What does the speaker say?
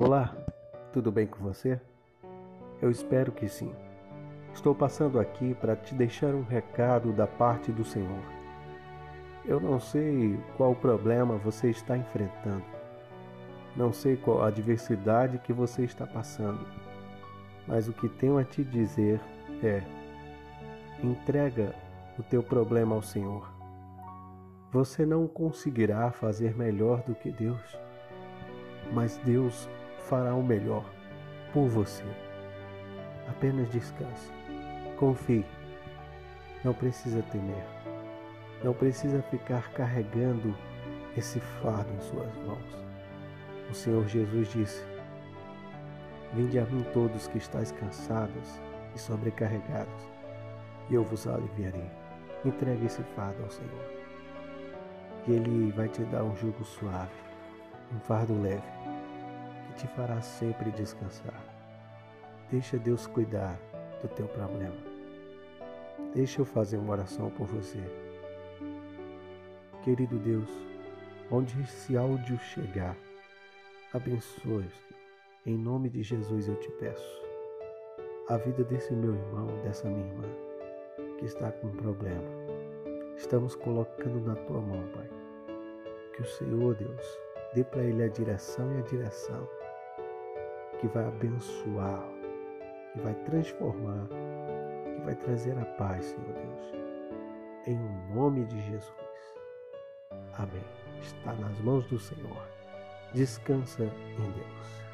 Olá, tudo bem com você? Eu espero que sim. Estou passando aqui para te deixar um recado da parte do Senhor. Eu não sei qual problema você está enfrentando, não sei qual adversidade que você está passando, mas o que tenho a te dizer é: entrega o teu problema ao Senhor. Você não conseguirá fazer melhor do que Deus, mas Deus fará o melhor por você. Apenas descanse. Confie. Não precisa temer. Não precisa ficar carregando esse fardo em suas mãos. O Senhor Jesus disse: Vinde a mim todos que estáis cansados e sobrecarregados, e eu vos aliviarei. Entregue esse fardo ao Senhor. E Ele vai te dar um jugo suave, um fardo leve, te fará sempre descansar. Deixa Deus cuidar do teu problema. Deixa eu fazer uma oração por você. Querido Deus, onde esse áudio chegar, abençoe, em nome de Jesus eu te peço. A vida desse meu irmão, dessa minha irmã, que está com um problema, estamos colocando na tua mão, Pai. Que o Senhor, Deus, dê para ele a direção e a direção que vai abençoar que vai transformar, que vai trazer a paz, Senhor Deus. Em nome de Jesus. Amém. Está nas mãos do Senhor. Descansa em Deus.